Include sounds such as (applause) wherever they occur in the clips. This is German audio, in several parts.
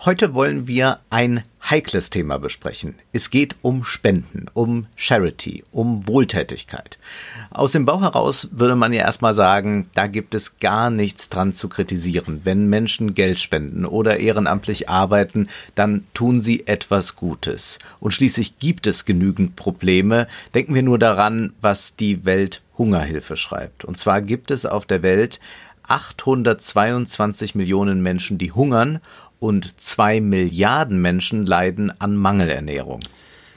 Heute wollen wir ein heikles Thema besprechen. Es geht um Spenden, um Charity, um Wohltätigkeit. Aus dem Bauch heraus würde man ja erstmal sagen, da gibt es gar nichts dran zu kritisieren. Wenn Menschen Geld spenden oder ehrenamtlich arbeiten, dann tun sie etwas Gutes. Und schließlich gibt es genügend Probleme. Denken wir nur daran, was die Welthungerhilfe schreibt. Und zwar gibt es auf der Welt 822 Millionen Menschen, die hungern und zwei Milliarden Menschen leiden an Mangelernährung.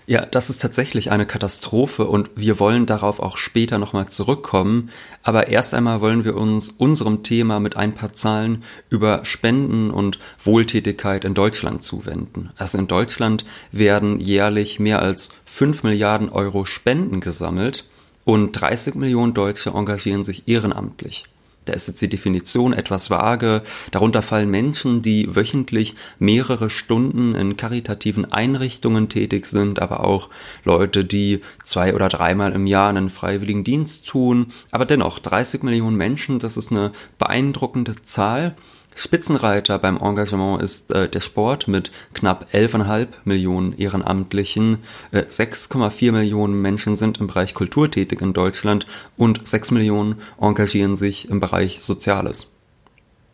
Ja, das ist tatsächlich eine Katastrophe und wir wollen darauf auch später nochmal zurückkommen. Aber erst einmal wollen wir uns unserem Thema mit ein paar Zahlen über Spenden und Wohltätigkeit in Deutschland zuwenden. Also in Deutschland werden jährlich mehr als 5 Milliarden Euro Spenden gesammelt und 30 Millionen Deutsche engagieren sich ehrenamtlich. Da ist jetzt die Definition etwas vage. Darunter fallen Menschen, die wöchentlich mehrere Stunden in karitativen Einrichtungen tätig sind, aber auch Leute, die zwei oder dreimal im Jahr einen freiwilligen Dienst tun. Aber dennoch, 30 Millionen Menschen, das ist eine beeindruckende Zahl. Spitzenreiter beim Engagement ist äh, der Sport mit knapp 11,5 Millionen Ehrenamtlichen. Äh, 6,4 Millionen Menschen sind im Bereich Kultur tätig in Deutschland und 6 Millionen engagieren sich im Bereich Soziales.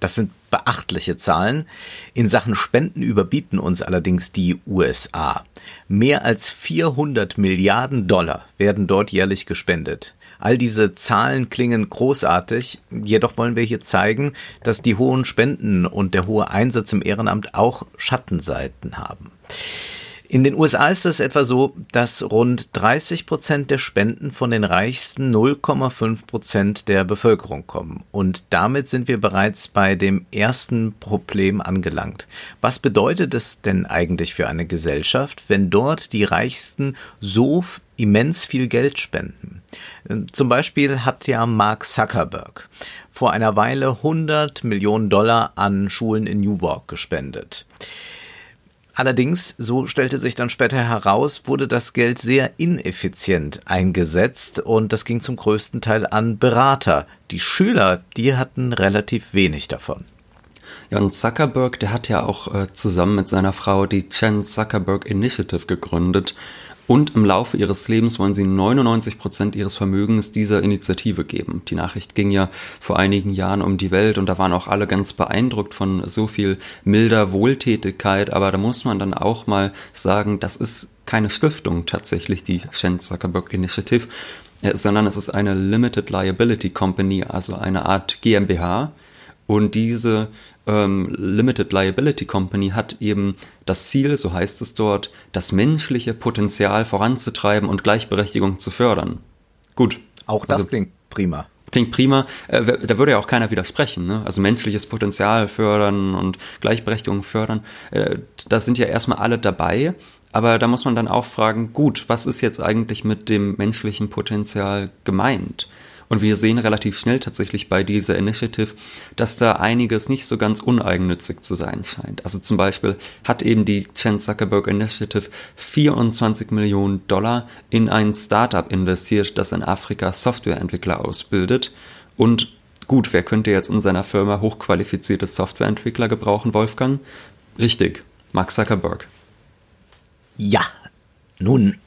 Das sind beachtliche Zahlen. In Sachen Spenden überbieten uns allerdings die USA. Mehr als 400 Milliarden Dollar werden dort jährlich gespendet. All diese Zahlen klingen großartig, jedoch wollen wir hier zeigen, dass die hohen Spenden und der hohe Einsatz im Ehrenamt auch Schattenseiten haben. In den USA ist es etwa so, dass rund 30 Prozent der Spenden von den reichsten 0,5 Prozent der Bevölkerung kommen. Und damit sind wir bereits bei dem ersten Problem angelangt. Was bedeutet es denn eigentlich für eine Gesellschaft, wenn dort die Reichsten so immens viel Geld spenden? Zum Beispiel hat ja Mark Zuckerberg vor einer Weile 100 Millionen Dollar an Schulen in Newark gespendet. Allerdings, so stellte sich dann später heraus, wurde das Geld sehr ineffizient eingesetzt und das ging zum größten Teil an Berater. Die Schüler, die hatten relativ wenig davon. Ja, und Zuckerberg, der hat ja auch äh, zusammen mit seiner Frau die Chan Zuckerberg Initiative gegründet und im Laufe ihres Lebens wollen sie 99 Prozent ihres Vermögens dieser Initiative geben. Die Nachricht ging ja vor einigen Jahren um die Welt und da waren auch alle ganz beeindruckt von so viel milder Wohltätigkeit. Aber da muss man dann auch mal sagen, das ist keine Stiftung tatsächlich, die Shen Zuckerberg Initiative, äh, sondern es ist eine Limited Liability Company, also eine Art GmbH. Und diese ähm, Limited Liability Company hat eben das Ziel, so heißt es dort, das menschliche Potenzial voranzutreiben und Gleichberechtigung zu fördern. Gut. Auch das also, klingt prima. Klingt prima. Äh, da würde ja auch keiner widersprechen. Ne? Also menschliches Potenzial fördern und Gleichberechtigung fördern. Äh, da sind ja erstmal alle dabei. Aber da muss man dann auch fragen, gut, was ist jetzt eigentlich mit dem menschlichen Potenzial gemeint? Und wir sehen relativ schnell tatsächlich bei dieser Initiative, dass da einiges nicht so ganz uneigennützig zu sein scheint. Also zum Beispiel hat eben die Chan Zuckerberg Initiative 24 Millionen Dollar in ein Startup investiert, das in Afrika Softwareentwickler ausbildet. Und gut, wer könnte jetzt in seiner Firma hochqualifizierte Softwareentwickler gebrauchen, Wolfgang? Richtig, Mark Zuckerberg. Ja, nun,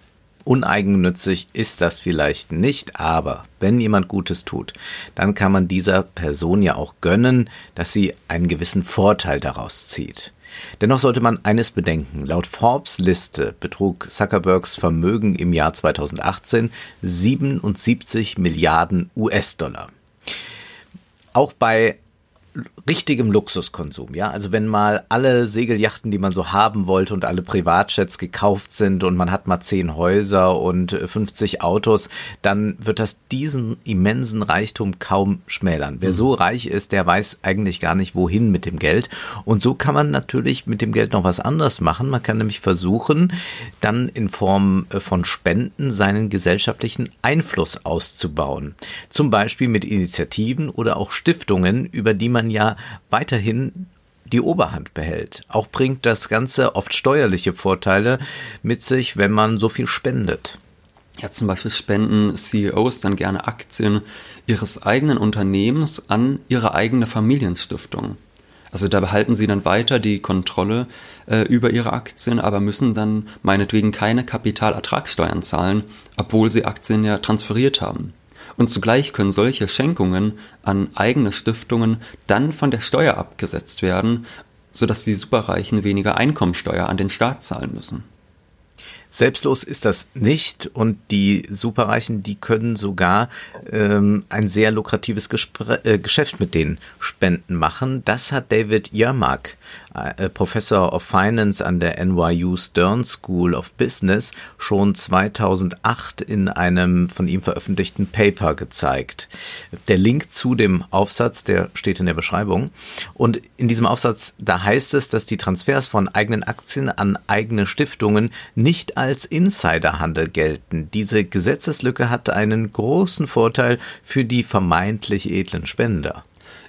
Uneigennützig ist das vielleicht nicht, aber wenn jemand Gutes tut, dann kann man dieser Person ja auch gönnen, dass sie einen gewissen Vorteil daraus zieht. Dennoch sollte man eines bedenken. Laut Forbes Liste betrug Zuckerbergs Vermögen im Jahr 2018 77 Milliarden US-Dollar. Auch bei richtigem Luxuskonsum, ja. Also wenn mal alle Segelyachten, die man so haben wollte und alle Privatjets gekauft sind und man hat mal zehn Häuser und 50 Autos, dann wird das diesen immensen Reichtum kaum schmälern. Wer mhm. so reich ist, der weiß eigentlich gar nicht, wohin mit dem Geld. Und so kann man natürlich mit dem Geld noch was anderes machen. Man kann nämlich versuchen, dann in Form äh, von Spenden seinen gesellschaftlichen Einfluss auszubauen. Zum Beispiel mit Initiativen oder auch Stiftungen, über die man ja weiterhin die Oberhand behält. Auch bringt das Ganze oft steuerliche Vorteile mit sich, wenn man so viel spendet. Ja, zum Beispiel spenden CEOs dann gerne Aktien ihres eigenen Unternehmens an ihre eigene Familienstiftung. Also da behalten sie dann weiter die Kontrolle äh, über ihre Aktien, aber müssen dann meinetwegen keine Kapitalertragssteuern zahlen, obwohl sie Aktien ja transferiert haben. Und zugleich können solche Schenkungen an eigene Stiftungen dann von der Steuer abgesetzt werden, sodass die Superreichen weniger Einkommensteuer an den Staat zahlen müssen. Selbstlos ist das nicht und die Superreichen, die können sogar ähm, ein sehr lukratives Gespr äh, Geschäft mit den Spenden machen. Das hat David Yermak äh, Professor of Finance an der NYU Stern School of Business schon 2008 in einem von ihm veröffentlichten Paper gezeigt. Der Link zu dem Aufsatz, der steht in der Beschreibung. Und in diesem Aufsatz, da heißt es, dass die Transfers von eigenen Aktien an eigene Stiftungen nicht als Insiderhandel gelten. Diese Gesetzeslücke hat einen großen Vorteil für die vermeintlich edlen Spender.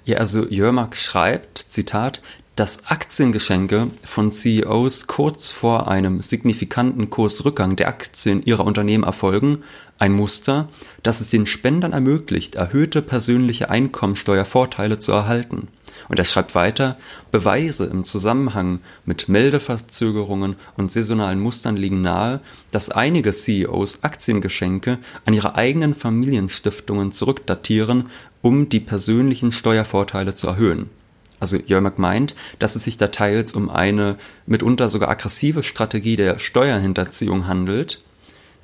Ja, also Jörmark schreibt, Zitat, dass Aktiengeschenke von CEOs kurz vor einem signifikanten Kursrückgang der Aktien ihrer Unternehmen erfolgen, ein Muster, das es den Spendern ermöglicht, erhöhte persönliche Einkommensteuervorteile zu erhalten. Und er schreibt weiter, Beweise im Zusammenhang mit Meldeverzögerungen und saisonalen Mustern liegen nahe, dass einige CEOs Aktiengeschenke an ihre eigenen Familienstiftungen zurückdatieren, um die persönlichen Steuervorteile zu erhöhen. Also Jörg meint, dass es sich da teils um eine mitunter sogar aggressive Strategie der Steuerhinterziehung handelt,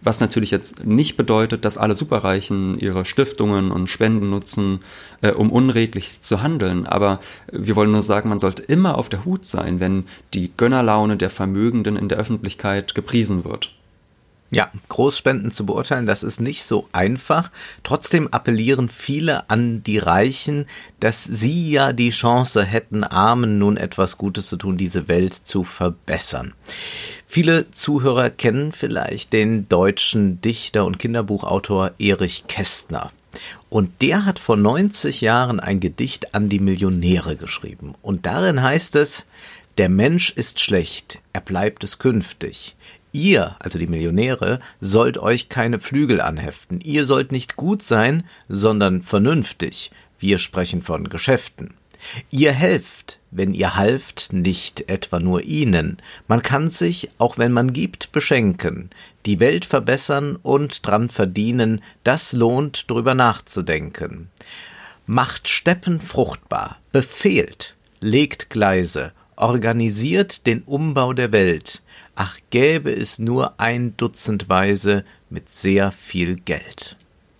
was natürlich jetzt nicht bedeutet, dass alle Superreichen ihre Stiftungen und Spenden nutzen, äh, um unredlich zu handeln. Aber wir wollen nur sagen, man sollte immer auf der Hut sein, wenn die Gönnerlaune der Vermögenden in der Öffentlichkeit gepriesen wird. Ja, Großspenden zu beurteilen, das ist nicht so einfach. Trotzdem appellieren viele an die Reichen, dass sie ja die Chance hätten, Armen nun etwas Gutes zu tun, diese Welt zu verbessern. Viele Zuhörer kennen vielleicht den deutschen Dichter und Kinderbuchautor Erich Kästner. Und der hat vor 90 Jahren ein Gedicht an die Millionäre geschrieben. Und darin heißt es, der Mensch ist schlecht, er bleibt es künftig. Ihr, also die Millionäre, sollt euch keine Flügel anheften. Ihr sollt nicht gut sein, sondern vernünftig. Wir sprechen von Geschäften. Ihr helft, wenn ihr halft, nicht etwa nur ihnen. Man kann sich, auch wenn man gibt, beschenken, die Welt verbessern und dran verdienen, das lohnt, drüber nachzudenken. Macht Steppen fruchtbar, befehlt, legt Gleise, organisiert den Umbau der Welt, ach gäbe es nur ein Dutzend Weise mit sehr viel Geld.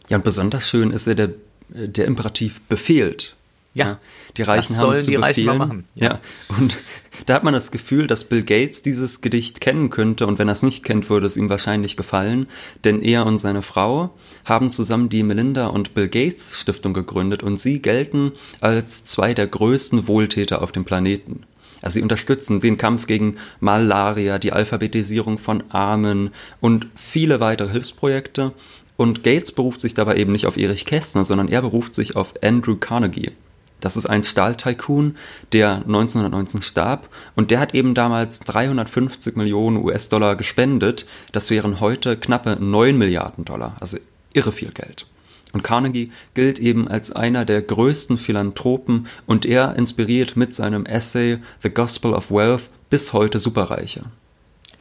Ja, und besonders schön ist ja der, der Imperativ befehlt. Ja, ja die Reichen haben zu befehlen. machen. Ja. ja, und da hat man das Gefühl, dass Bill Gates dieses Gedicht kennen könnte und wenn er es nicht kennt, würde es ihm wahrscheinlich gefallen, denn er und seine Frau haben zusammen die Melinda und Bill Gates Stiftung gegründet und sie gelten als zwei der größten Wohltäter auf dem Planeten. Also sie unterstützen den Kampf gegen Malaria, die Alphabetisierung von Armen und viele weitere Hilfsprojekte. Und Gates beruft sich dabei eben nicht auf Erich Kästner, sondern er beruft sich auf Andrew Carnegie. Das ist ein Stahltycoon, der 1919 starb und der hat eben damals 350 Millionen US-Dollar gespendet. Das wären heute knappe 9 Milliarden Dollar, also irre viel Geld. Und Carnegie gilt eben als einer der größten Philanthropen und er inspiriert mit seinem Essay The Gospel of Wealth bis heute Superreiche.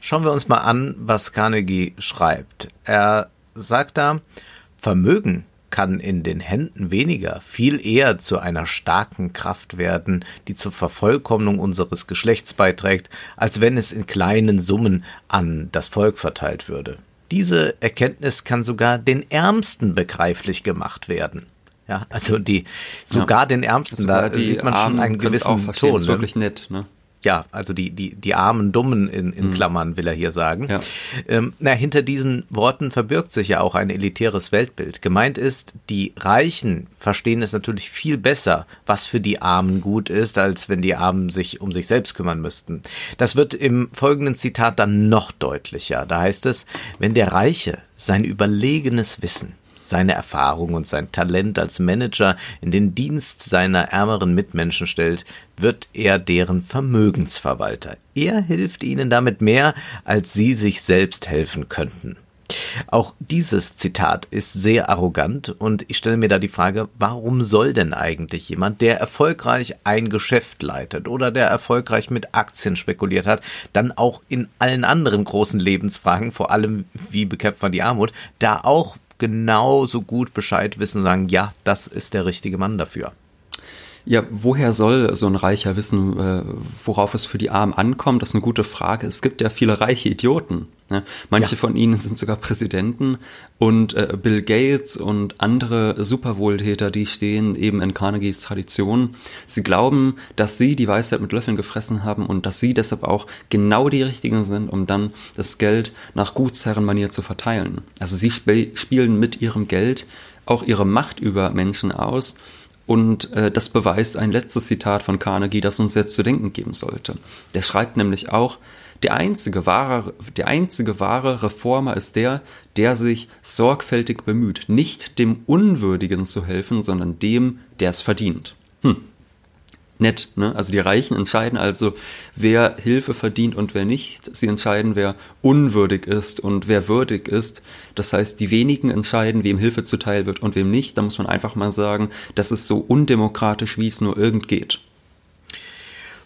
Schauen wir uns mal an, was Carnegie schreibt. Er sagt da, Vermögen kann in den Händen weniger viel eher zu einer starken Kraft werden, die zur Vervollkommnung unseres Geschlechts beiträgt, als wenn es in kleinen Summen an das Volk verteilt würde. Diese Erkenntnis kann sogar den Ärmsten begreiflich gemacht werden. Ja, also die sogar ja, den Ärmsten, da sieht man schon einen gewissen Ton. Das ist ne? wirklich nett, ne? Ja, also die, die, die armen Dummen in, in mhm. Klammern, will er hier sagen. Ja. Ähm, na, hinter diesen Worten verbirgt sich ja auch ein elitäres Weltbild. Gemeint ist, die Reichen verstehen es natürlich viel besser, was für die Armen gut ist, als wenn die Armen sich um sich selbst kümmern müssten. Das wird im folgenden Zitat dann noch deutlicher. Da heißt es, wenn der Reiche sein überlegenes Wissen seine Erfahrung und sein Talent als Manager in den Dienst seiner ärmeren Mitmenschen stellt, wird er deren Vermögensverwalter. Er hilft ihnen damit mehr, als sie sich selbst helfen könnten. Auch dieses Zitat ist sehr arrogant und ich stelle mir da die Frage, warum soll denn eigentlich jemand, der erfolgreich ein Geschäft leitet oder der erfolgreich mit Aktien spekuliert hat, dann auch in allen anderen großen Lebensfragen, vor allem wie bekämpft man die Armut, da auch genauso gut Bescheid wissen und sagen, ja, das ist der richtige Mann dafür. Ja, woher soll so ein Reicher wissen, äh, worauf es für die Armen ankommt? Das ist eine gute Frage. Es gibt ja viele reiche Idioten. Ne? Manche ja. von ihnen sind sogar Präsidenten und äh, Bill Gates und andere Superwohltäter, die stehen eben in Carnegies Tradition. Sie glauben, dass sie die Weisheit mit Löffeln gefressen haben und dass sie deshalb auch genau die Richtigen sind, um dann das Geld nach Gutsherrenmanier zu verteilen. Also sie sp spielen mit ihrem Geld auch ihre Macht über Menschen aus und äh, das beweist ein letztes Zitat von Carnegie, das uns jetzt zu denken geben sollte. Der schreibt nämlich auch, der einzige wahre, der einzige wahre Reformer ist der, der sich sorgfältig bemüht, nicht dem Unwürdigen zu helfen, sondern dem, der es verdient. Hm nett. Ne? Also die Reichen entscheiden also, wer Hilfe verdient und wer nicht. Sie entscheiden, wer unwürdig ist und wer würdig ist. Das heißt, die wenigen entscheiden, wem Hilfe zuteil wird und wem nicht. Da muss man einfach mal sagen, das ist so undemokratisch, wie es nur irgend geht.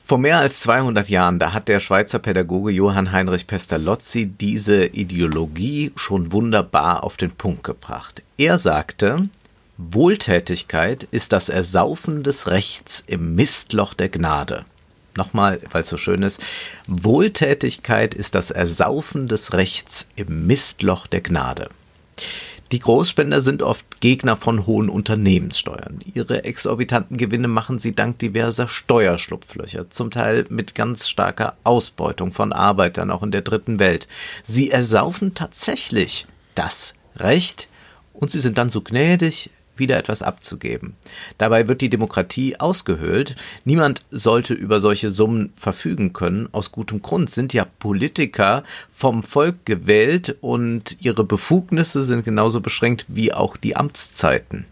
Vor mehr als 200 Jahren, da hat der Schweizer Pädagoge Johann Heinrich Pestalozzi diese Ideologie schon wunderbar auf den Punkt gebracht. Er sagte, Wohltätigkeit ist das Ersaufen des Rechts im Mistloch der Gnade. Nochmal, weil es so schön ist. Wohltätigkeit ist das Ersaufen des Rechts im Mistloch der Gnade. Die Großspender sind oft Gegner von hohen Unternehmenssteuern. Ihre exorbitanten Gewinne machen sie dank diverser Steuerschlupflöcher, zum Teil mit ganz starker Ausbeutung von Arbeitern auch in der dritten Welt. Sie ersaufen tatsächlich das Recht und sie sind dann so gnädig, wieder etwas abzugeben. Dabei wird die Demokratie ausgehöhlt. Niemand sollte über solche Summen verfügen können. Aus gutem Grund sind ja Politiker vom Volk gewählt und ihre Befugnisse sind genauso beschränkt wie auch die Amtszeiten.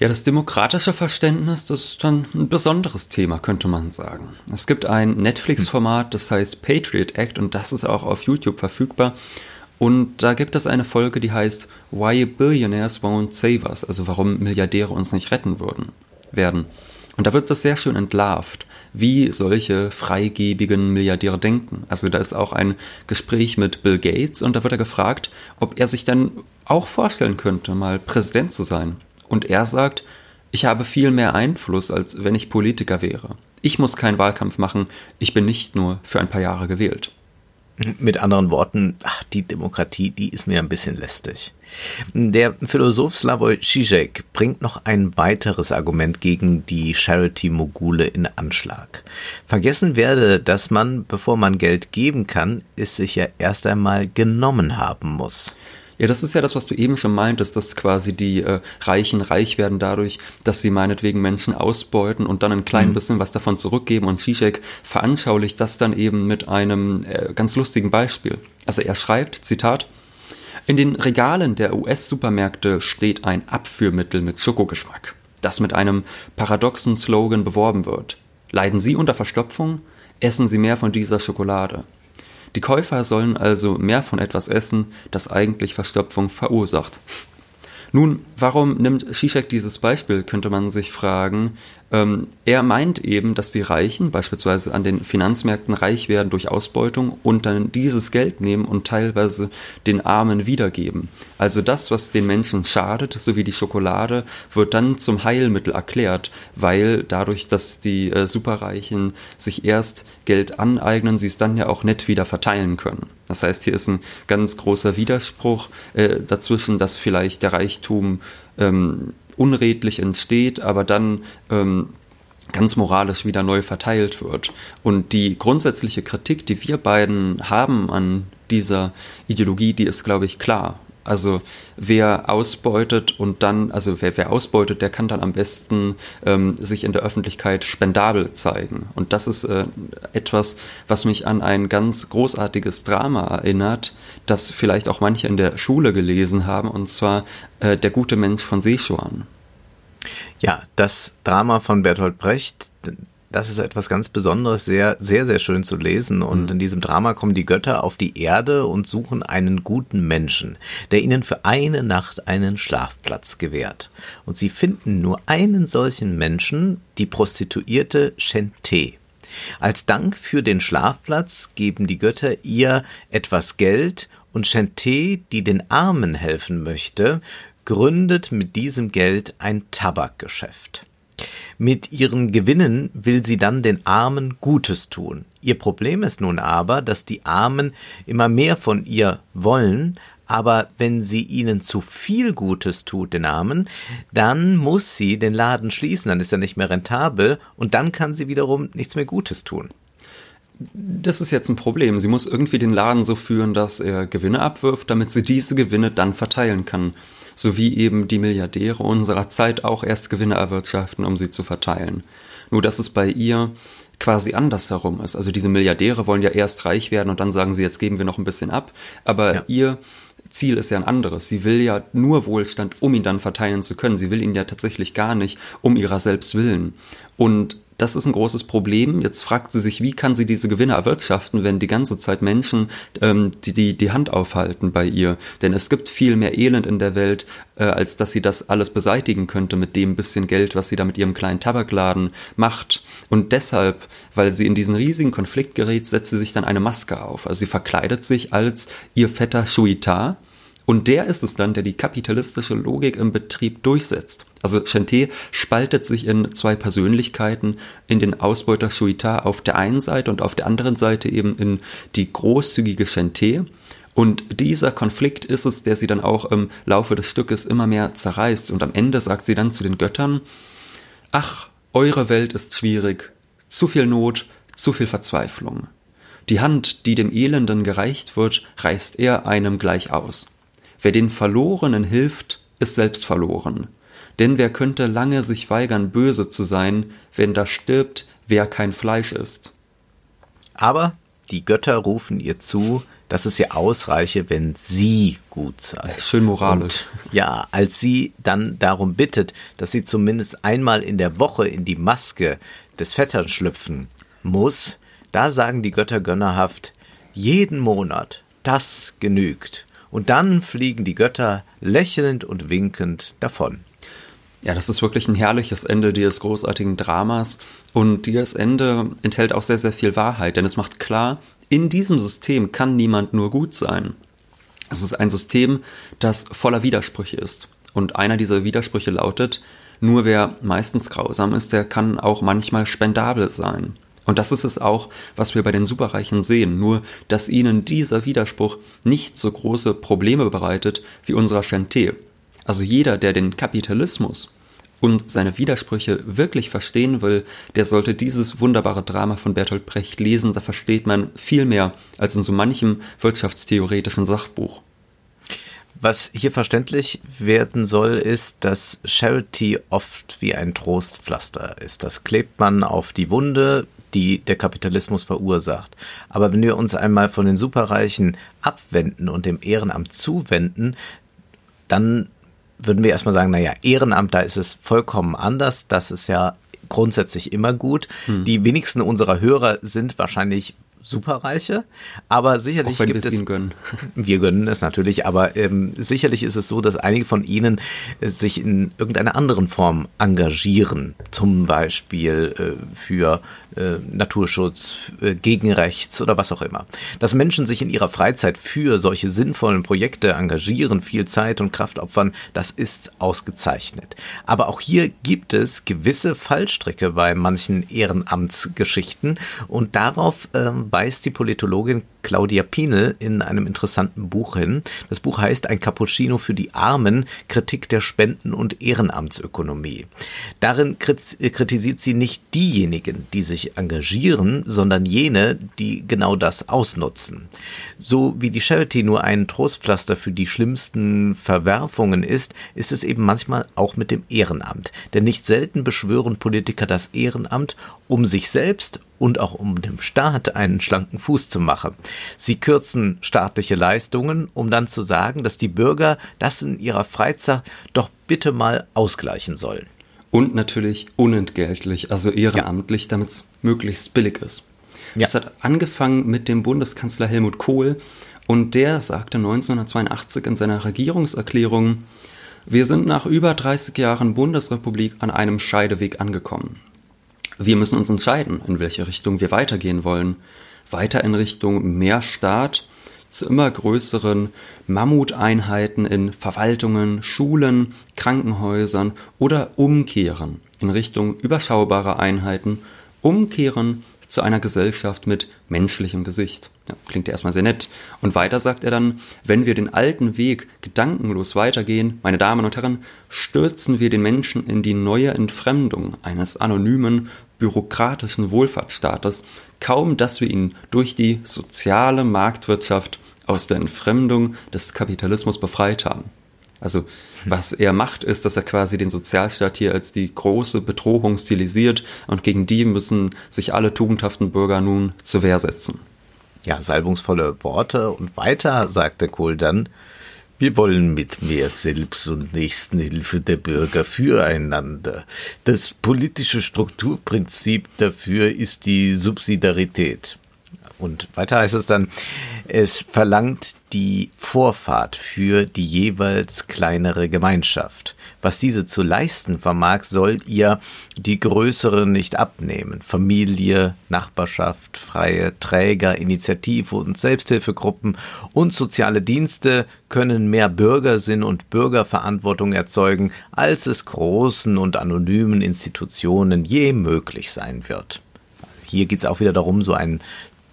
Ja, das demokratische Verständnis, das ist dann ein besonderes Thema, könnte man sagen. Es gibt ein Netflix-Format, das heißt Patriot Act und das ist auch auf YouTube verfügbar. Und da gibt es eine Folge, die heißt Why Billionaires Won't Save Us, also warum Milliardäre uns nicht retten würden, werden. Und da wird das sehr schön entlarvt, wie solche freigebigen Milliardäre denken. Also da ist auch ein Gespräch mit Bill Gates und da wird er gefragt, ob er sich dann auch vorstellen könnte, mal Präsident zu sein. Und er sagt, ich habe viel mehr Einfluss, als wenn ich Politiker wäre. Ich muss keinen Wahlkampf machen, ich bin nicht nur für ein paar Jahre gewählt. Mit anderen Worten, ach, die Demokratie, die ist mir ein bisschen lästig. Der Philosoph Slavoj Žižek bringt noch ein weiteres Argument gegen die Charity-Mogule in Anschlag. Vergessen werde, dass man, bevor man Geld geben kann, es sich ja erst einmal genommen haben muss. Ja, das ist ja das, was du eben schon meintest, dass quasi die äh, Reichen reich werden dadurch, dass sie meinetwegen Menschen ausbeuten und dann ein klein mhm. bisschen was davon zurückgeben. Und Zizek veranschaulicht das dann eben mit einem äh, ganz lustigen Beispiel. Also er schreibt, Zitat, in den Regalen der US-Supermärkte steht ein Abführmittel mit Schokogeschmack, das mit einem paradoxen Slogan beworben wird. Leiden Sie unter Verstopfung? Essen Sie mehr von dieser Schokolade. Die Käufer sollen also mehr von etwas essen, das eigentlich Verstopfung verursacht. Nun, warum nimmt Zizek dieses Beispiel, könnte man sich fragen. Ähm, er meint eben, dass die Reichen beispielsweise an den Finanzmärkten reich werden durch Ausbeutung und dann dieses Geld nehmen und teilweise den Armen wiedergeben. Also das, was den Menschen schadet, sowie die Schokolade, wird dann zum Heilmittel erklärt, weil dadurch, dass die äh, Superreichen sich erst Geld aneignen, sie es dann ja auch nett wieder verteilen können. Das heißt, hier ist ein ganz großer Widerspruch äh, dazwischen, dass vielleicht der Reichtum ähm, unredlich entsteht, aber dann ähm, ganz moralisch wieder neu verteilt wird. Und die grundsätzliche Kritik, die wir beiden haben an dieser Ideologie, die ist, glaube ich, klar. Also wer ausbeutet und dann, also wer, wer ausbeutet, der kann dann am besten ähm, sich in der Öffentlichkeit spendabel zeigen. Und das ist äh, etwas, was mich an ein ganz großartiges Drama erinnert, das vielleicht auch manche in der Schule gelesen haben, und zwar äh, Der gute Mensch von Seeschwan. Ja, das Drama von Bertolt Brecht, das ist etwas ganz Besonderes, sehr, sehr, sehr schön zu lesen. Und mhm. in diesem Drama kommen die Götter auf die Erde und suchen einen guten Menschen, der ihnen für eine Nacht einen Schlafplatz gewährt. Und sie finden nur einen solchen Menschen, die Prostituierte Shente. Als Dank für den Schlafplatz geben die Götter ihr etwas Geld und Shente, die den Armen helfen möchte, gründet mit diesem Geld ein Tabakgeschäft. Mit ihren Gewinnen will sie dann den Armen Gutes tun. Ihr Problem ist nun aber, dass die Armen immer mehr von ihr wollen, aber wenn sie ihnen zu viel Gutes tut, den Armen, dann muss sie den Laden schließen, dann ist er nicht mehr rentabel und dann kann sie wiederum nichts mehr Gutes tun. Das ist jetzt ein Problem. Sie muss irgendwie den Laden so führen, dass er Gewinne abwirft, damit sie diese Gewinne dann verteilen kann sowie eben die Milliardäre unserer Zeit auch erst Gewinne erwirtschaften, um sie zu verteilen. Nur dass es bei ihr quasi andersherum ist. Also diese Milliardäre wollen ja erst reich werden und dann sagen sie, jetzt geben wir noch ein bisschen ab. Aber ja. ihr Ziel ist ja ein anderes. Sie will ja nur Wohlstand, um ihn dann verteilen zu können. Sie will ihn ja tatsächlich gar nicht um ihrer selbst willen. Und das ist ein großes Problem. Jetzt fragt sie sich, wie kann sie diese Gewinne erwirtschaften, wenn die ganze Zeit Menschen ähm, die, die die Hand aufhalten bei ihr. Denn es gibt viel mehr Elend in der Welt, äh, als dass sie das alles beseitigen könnte mit dem bisschen Geld, was sie da mit ihrem kleinen Tabakladen macht. Und deshalb, weil sie in diesen riesigen Konflikt gerät, setzt sie sich dann eine Maske auf. Also sie verkleidet sich als ihr Vetter Shuita und der ist es dann, der die kapitalistische Logik im Betrieb durchsetzt. Also Chanté spaltet sich in zwei Persönlichkeiten, in den Ausbeuter Shuita auf der einen Seite und auf der anderen Seite eben in die großzügige Chanté. Und dieser Konflikt ist es, der sie dann auch im Laufe des Stückes immer mehr zerreißt. Und am Ende sagt sie dann zu den Göttern, ach, eure Welt ist schwierig, zu viel Not, zu viel Verzweiflung. Die Hand, die dem Elenden gereicht wird, reißt er einem gleich aus. Wer den Verlorenen hilft, ist selbst verloren. Denn wer könnte lange sich weigern, böse zu sein, wenn da stirbt, wer kein Fleisch ist? Aber die Götter rufen ihr zu, dass es ihr ausreiche, wenn sie gut sei. Schön moralisch. Und, ja, als sie dann darum bittet, dass sie zumindest einmal in der Woche in die Maske des Vetters schlüpfen muss, da sagen die Götter gönnerhaft, jeden Monat, das genügt und dann fliegen die Götter lächelnd und winkend davon. Ja, das ist wirklich ein herrliches Ende dieses großartigen Dramas. Und dieses Ende enthält auch sehr, sehr viel Wahrheit, denn es macht klar, in diesem System kann niemand nur gut sein. Es ist ein System, das voller Widersprüche ist. Und einer dieser Widersprüche lautet, nur wer meistens grausam ist, der kann auch manchmal spendabel sein. Und das ist es auch, was wir bei den Superreichen sehen, nur dass ihnen dieser Widerspruch nicht so große Probleme bereitet wie unserer Chanté. Also jeder, der den Kapitalismus und seine Widersprüche wirklich verstehen will, der sollte dieses wunderbare Drama von Bertolt Brecht lesen, da versteht man viel mehr als in so manchem wirtschaftstheoretischen Sachbuch. Was hier verständlich werden soll, ist, dass Charity oft wie ein Trostpflaster ist. Das klebt man auf die Wunde, die der Kapitalismus verursacht. Aber wenn wir uns einmal von den Superreichen abwenden und dem Ehrenamt zuwenden, dann würden wir erstmal sagen, naja, Ehrenamt, da ist es vollkommen anders. Das ist ja grundsätzlich immer gut. Hm. Die wenigsten unserer Hörer sind wahrscheinlich Superreiche, aber sicherlich Auch wenn gibt wir es ihnen gönnen. (laughs) Wir gönnen es natürlich, aber ähm, sicherlich ist es so, dass einige von ihnen äh, sich in irgendeiner anderen Form engagieren, zum Beispiel äh, für äh, Naturschutz, äh, gegen Rechts oder was auch immer. Dass Menschen sich in ihrer Freizeit für solche sinnvollen Projekte engagieren, viel Zeit und Kraft opfern, das ist ausgezeichnet. Aber auch hier gibt es gewisse Fallstricke bei manchen Ehrenamtsgeschichten und darauf äh, weist die Politologin Claudia Pienel in einem interessanten Buch hin. Das Buch heißt Ein Cappuccino für die Armen, Kritik der Spenden- und Ehrenamtsökonomie. Darin kritisiert sie nicht diejenigen, die sich engagieren, sondern jene, die genau das ausnutzen. So wie die Charity nur ein Trostpflaster für die schlimmsten Verwerfungen ist, ist es eben manchmal auch mit dem Ehrenamt. Denn nicht selten beschwören Politiker das Ehrenamt, um sich selbst und auch um dem Staat einen schlanken Fuß zu machen. Sie kürzen staatliche Leistungen, um dann zu sagen, dass die Bürger das in ihrer Freizeit doch bitte mal ausgleichen sollen. Und natürlich unentgeltlich, also ehrenamtlich, ja. damit es möglichst billig ist. Ja. Es hat angefangen mit dem Bundeskanzler Helmut Kohl und der sagte 1982 in seiner Regierungserklärung, wir sind nach über 30 Jahren Bundesrepublik an einem Scheideweg angekommen. Wir müssen uns entscheiden, in welche Richtung wir weitergehen wollen. Weiter in Richtung mehr Staat zu immer größeren Mammuteinheiten in Verwaltungen, Schulen, Krankenhäusern oder umkehren in Richtung überschaubarer Einheiten, umkehren zu einer Gesellschaft mit menschlichem Gesicht. Ja, klingt ja erstmal sehr nett. Und weiter sagt er dann, wenn wir den alten Weg gedankenlos weitergehen, meine Damen und Herren, stürzen wir den Menschen in die neue Entfremdung eines anonymen, bürokratischen Wohlfahrtsstaates, kaum dass wir ihn durch die soziale Marktwirtschaft aus der Entfremdung des Kapitalismus befreit haben. Also was er macht, ist, dass er quasi den Sozialstaat hier als die große Bedrohung stilisiert und gegen die müssen sich alle tugendhaften Bürger nun zur Wehr setzen. Ja, salbungsvolle Worte und weiter sagte Kohl dann, wir wollen mit mehr Selbst- und Nächstenhilfe der Bürger füreinander. Das politische Strukturprinzip dafür ist die Subsidiarität. Und weiter heißt es dann, es verlangt die Vorfahrt für die jeweils kleinere Gemeinschaft. Was diese zu leisten vermag, soll ihr die größere nicht abnehmen. Familie, Nachbarschaft, freie Träger, Initiative und Selbsthilfegruppen und soziale Dienste können mehr Bürgersinn und Bürgerverantwortung erzeugen, als es großen und anonymen Institutionen je möglich sein wird. Hier geht es auch wieder darum, so einen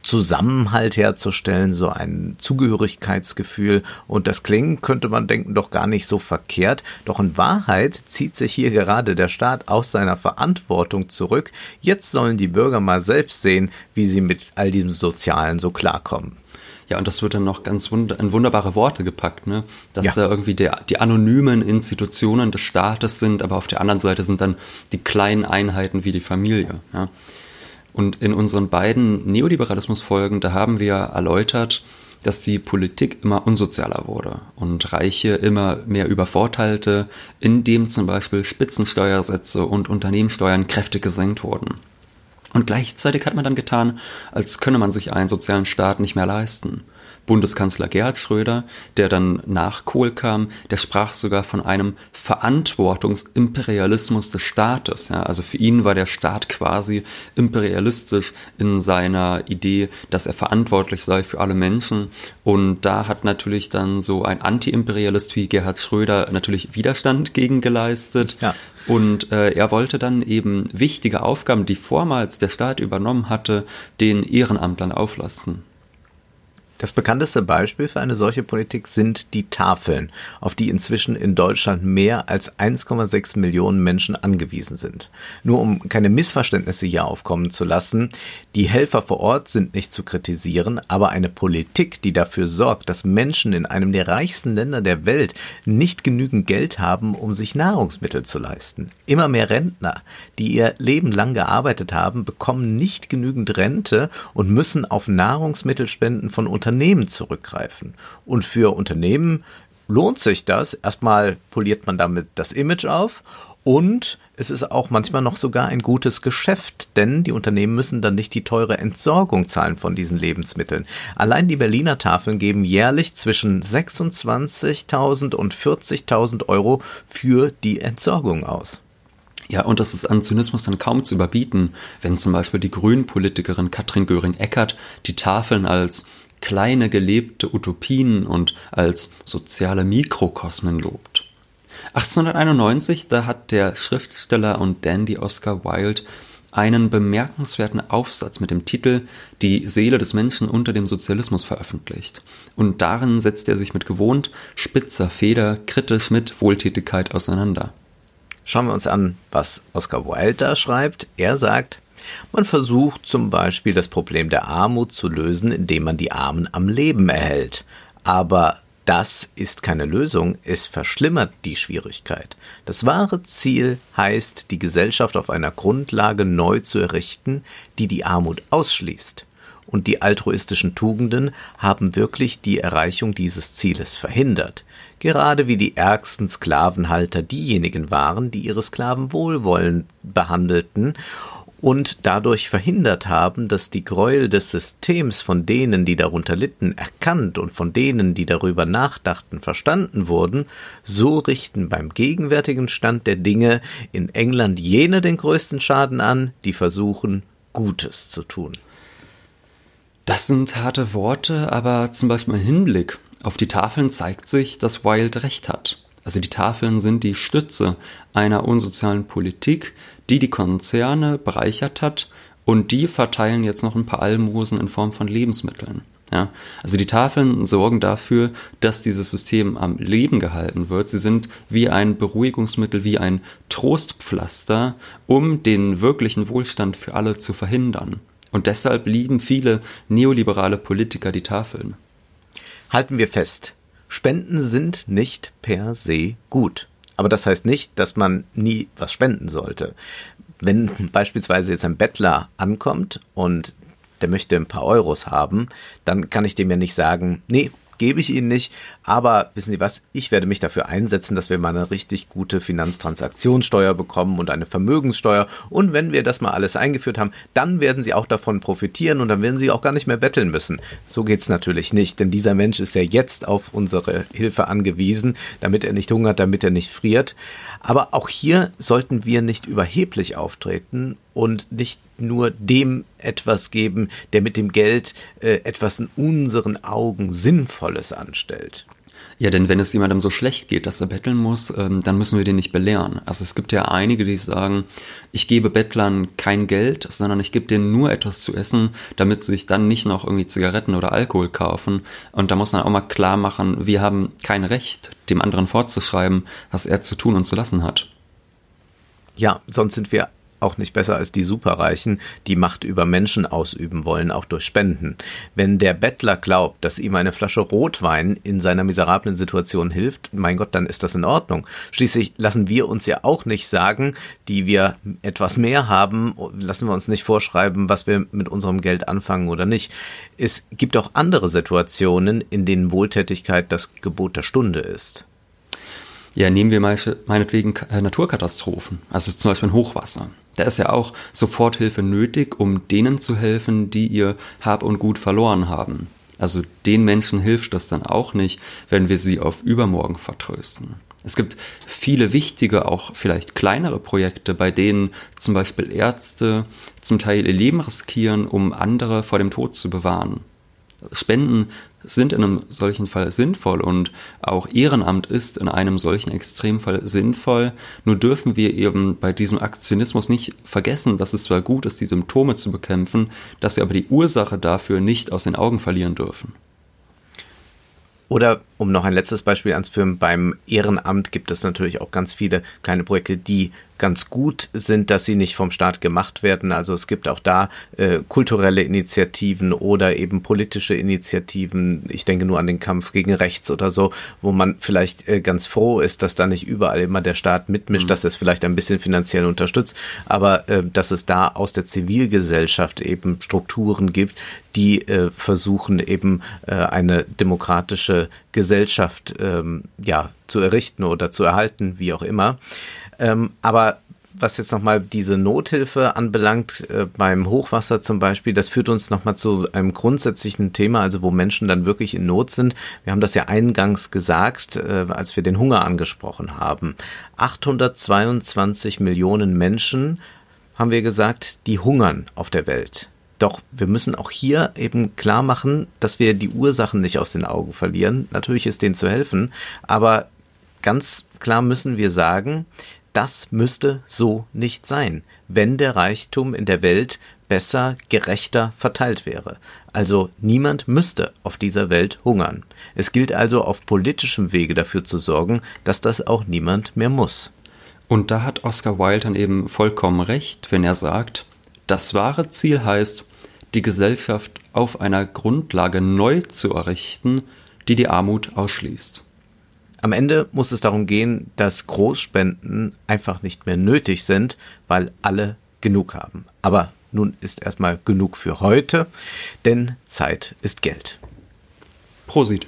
Zusammenhalt herzustellen, so ein Zugehörigkeitsgefühl. Und das Klingen könnte man denken doch gar nicht so verkehrt. Doch in Wahrheit zieht sich hier gerade der Staat aus seiner Verantwortung zurück. Jetzt sollen die Bürger mal selbst sehen, wie sie mit all diesem Sozialen so klarkommen. Ja, und das wird dann noch ganz wund in wunderbare Worte gepackt, ne? Dass ja. da irgendwie der, die anonymen Institutionen des Staates sind, aber auf der anderen Seite sind dann die kleinen Einheiten wie die Familie. Ja? Und in unseren beiden Neoliberalismus-Folgen, da haben wir erläutert, dass die Politik immer unsozialer wurde und Reiche immer mehr übervorteilte, indem zum Beispiel Spitzensteuersätze und Unternehmenssteuern kräftig gesenkt wurden. Und gleichzeitig hat man dann getan, als könne man sich einen sozialen Staat nicht mehr leisten. Bundeskanzler Gerhard Schröder, der dann nach Kohl kam, der sprach sogar von einem Verantwortungsimperialismus des Staates. Ja, also für ihn war der Staat quasi imperialistisch in seiner Idee, dass er verantwortlich sei für alle Menschen. Und da hat natürlich dann so ein Anti-Imperialist wie Gerhard Schröder natürlich Widerstand gegen geleistet. Ja. Und äh, er wollte dann eben wichtige Aufgaben, die vormals der Staat übernommen hatte, den Ehrenamtlern auflasten. Das bekannteste Beispiel für eine solche Politik sind die Tafeln, auf die inzwischen in Deutschland mehr als 1,6 Millionen Menschen angewiesen sind. Nur um keine Missverständnisse hier aufkommen zu lassen, die Helfer vor Ort sind nicht zu kritisieren, aber eine Politik, die dafür sorgt, dass Menschen in einem der reichsten Länder der Welt nicht genügend Geld haben, um sich Nahrungsmittel zu leisten. Immer mehr Rentner, die ihr Leben lang gearbeitet haben, bekommen nicht genügend Rente und müssen auf Nahrungsmittelspenden von Unternehmen zurückgreifen. Und für Unternehmen lohnt sich das. Erstmal poliert man damit das Image auf und es ist auch manchmal noch sogar ein gutes Geschäft, denn die Unternehmen müssen dann nicht die teure Entsorgung zahlen von diesen Lebensmitteln. Allein die Berliner Tafeln geben jährlich zwischen 26.000 und 40.000 Euro für die Entsorgung aus. Ja, und das ist an Zynismus dann kaum zu überbieten, wenn zum Beispiel die Grünen-Politikerin Katrin Göring-Eckert die Tafeln als kleine gelebte Utopien und als soziale Mikrokosmen lobt. 1891, da hat der Schriftsteller und Dandy Oscar Wilde einen bemerkenswerten Aufsatz mit dem Titel Die Seele des Menschen unter dem Sozialismus veröffentlicht. Und darin setzt er sich mit gewohnt spitzer Feder kritisch mit Wohltätigkeit auseinander. Schauen wir uns an, was Oscar Wilde da schreibt. Er sagt, man versucht zum Beispiel das Problem der Armut zu lösen, indem man die Armen am Leben erhält. Aber das ist keine Lösung, es verschlimmert die Schwierigkeit. Das wahre Ziel heißt, die Gesellschaft auf einer Grundlage neu zu errichten, die die Armut ausschließt. Und die altruistischen Tugenden haben wirklich die Erreichung dieses Zieles verhindert, gerade wie die ärgsten Sklavenhalter diejenigen waren, die ihre Sklaven wohlwollend behandelten und dadurch verhindert haben, dass die Gräuel des Systems von denen, die darunter litten, erkannt und von denen, die darüber nachdachten, verstanden wurden, so richten beim gegenwärtigen Stand der Dinge in England jene den größten Schaden an, die versuchen, Gutes zu tun. Das sind harte Worte, aber zum Beispiel im Hinblick auf die Tafeln zeigt sich, dass Wilde recht hat. Also die Tafeln sind die Stütze einer unsozialen Politik, die die Konzerne bereichert hat und die verteilen jetzt noch ein paar Almosen in Form von Lebensmitteln. Ja, also die Tafeln sorgen dafür, dass dieses System am Leben gehalten wird. Sie sind wie ein Beruhigungsmittel, wie ein Trostpflaster, um den wirklichen Wohlstand für alle zu verhindern. Und deshalb lieben viele neoliberale Politiker die Tafeln. Halten wir fest, Spenden sind nicht per se gut. Aber das heißt nicht, dass man nie was spenden sollte. Wenn (laughs) beispielsweise jetzt ein Bettler ankommt und der möchte ein paar Euros haben, dann kann ich dem ja nicht sagen, nee, gebe ich Ihnen nicht. Aber wissen Sie was? Ich werde mich dafür einsetzen, dass wir mal eine richtig gute Finanztransaktionssteuer bekommen und eine Vermögenssteuer. Und wenn wir das mal alles eingeführt haben, dann werden Sie auch davon profitieren und dann werden Sie auch gar nicht mehr betteln müssen. So geht's natürlich nicht, denn dieser Mensch ist ja jetzt auf unsere Hilfe angewiesen, damit er nicht hungert, damit er nicht friert. Aber auch hier sollten wir nicht überheblich auftreten und nicht nur dem etwas geben, der mit dem Geld äh, etwas in unseren Augen Sinnvolles anstellt. Ja, denn wenn es jemandem so schlecht geht, dass er betteln muss, ähm, dann müssen wir den nicht belehren. Also es gibt ja einige, die sagen, ich gebe Bettlern kein Geld, sondern ich gebe denen nur etwas zu essen, damit sie sich dann nicht noch irgendwie Zigaretten oder Alkohol kaufen. Und da muss man auch mal klar machen, wir haben kein Recht, dem anderen vorzuschreiben, was er zu tun und zu lassen hat. Ja, sonst sind wir auch nicht besser als die Superreichen, die Macht über Menschen ausüben wollen, auch durch Spenden. Wenn der Bettler glaubt, dass ihm eine Flasche Rotwein in seiner miserablen Situation hilft, mein Gott, dann ist das in Ordnung. Schließlich lassen wir uns ja auch nicht sagen, die wir etwas mehr haben, lassen wir uns nicht vorschreiben, was wir mit unserem Geld anfangen oder nicht. Es gibt auch andere Situationen, in denen Wohltätigkeit das Gebot der Stunde ist. Ja, nehmen wir meinetwegen äh, Naturkatastrophen, also zum Beispiel ein Hochwasser. Da ist ja auch Soforthilfe nötig, um denen zu helfen, die ihr Hab und Gut verloren haben. Also den Menschen hilft das dann auch nicht, wenn wir sie auf übermorgen vertrösten. Es gibt viele wichtige, auch vielleicht kleinere Projekte, bei denen zum Beispiel Ärzte zum Teil ihr Leben riskieren, um andere vor dem Tod zu bewahren. Spenden sind in einem solchen Fall sinnvoll und auch Ehrenamt ist in einem solchen Extremfall sinnvoll. Nur dürfen wir eben bei diesem Aktionismus nicht vergessen, dass es zwar gut ist, die Symptome zu bekämpfen, dass wir aber die Ursache dafür nicht aus den Augen verlieren dürfen. Oder um noch ein letztes Beispiel anzuführen, beim Ehrenamt gibt es natürlich auch ganz viele kleine Projekte, die ganz gut sind, dass sie nicht vom Staat gemacht werden. Also es gibt auch da äh, kulturelle Initiativen oder eben politische Initiativen. Ich denke nur an den Kampf gegen Rechts oder so, wo man vielleicht äh, ganz froh ist, dass da nicht überall immer der Staat mitmischt, mhm. dass es vielleicht ein bisschen finanziell unterstützt, aber äh, dass es da aus der Zivilgesellschaft eben Strukturen gibt, die äh, versuchen eben äh, eine demokratische Gesellschaft ähm, ja zu errichten oder zu erhalten, wie auch immer. Ähm, aber was jetzt nochmal diese Nothilfe anbelangt, äh, beim Hochwasser zum Beispiel, das führt uns nochmal zu einem grundsätzlichen Thema, also wo Menschen dann wirklich in Not sind. Wir haben das ja eingangs gesagt, äh, als wir den Hunger angesprochen haben. 822 Millionen Menschen, haben wir gesagt, die hungern auf der Welt. Doch wir müssen auch hier eben klar machen, dass wir die Ursachen nicht aus den Augen verlieren. Natürlich ist denen zu helfen, aber ganz klar müssen wir sagen, Das müsste so nicht sein, wenn der Reichtum in der Welt besser, gerechter verteilt wäre. Also niemand müsste auf dieser Welt hungern. Es gilt also auf politischem Wege dafür zu sorgen, dass das auch niemand mehr muss. Und da hat Oscar Wilde dann eben vollkommen recht, wenn er sagt, das wahre Ziel heißt, die Gesellschaft auf einer Grundlage neu zu errichten, die die Armut ausschließt. Am Ende muss es darum gehen, dass Großspenden einfach nicht mehr nötig sind, weil alle genug haben. Aber nun ist erstmal genug für heute, denn Zeit ist Geld. Prosit.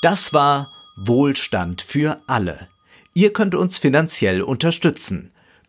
Das war Wohlstand für alle. Ihr könnt uns finanziell unterstützen